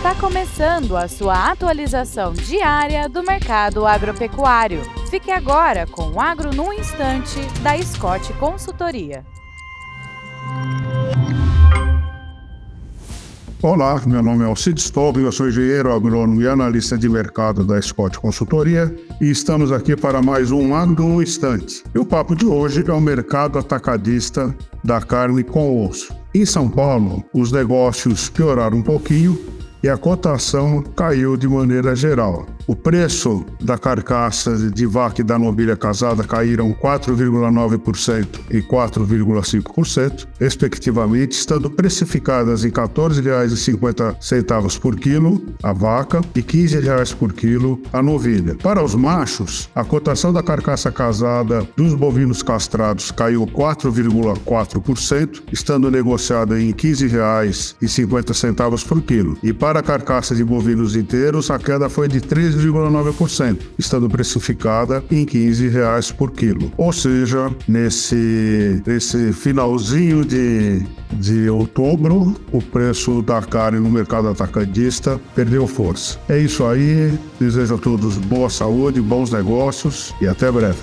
Está começando a sua atualização diária do mercado agropecuário. Fique agora com o Agro no Instante, da Scott Consultoria. Olá, meu nome é Alcide Stoll, eu sou engenheiro agrônomo e analista de mercado da Scott Consultoria e estamos aqui para mais um Agro no Instante. E o papo de hoje é o mercado atacadista da carne com osso. Em São Paulo, os negócios pioraram um pouquinho e a cotação caiu de maneira geral. O preço da carcaça de vaca e da novilha casada caíram 4,9% e 4,5%, respectivamente, estando precificadas em R$ 14,50 por quilo a vaca e R$ 15,00 por quilo a novilha. Para os machos, a cotação da carcaça casada dos bovinos castrados caiu 4,4%, estando negociada em R$ 15,50 por quilo. E para a carcaça de bovinos inteiros, a queda foi de 3 3,9%, estando precificada em 15 reais por quilo. Ou seja, nesse, nesse finalzinho de, de outubro, o preço da carne no mercado atacadista perdeu força. É isso aí, desejo a todos boa saúde, bons negócios e até breve.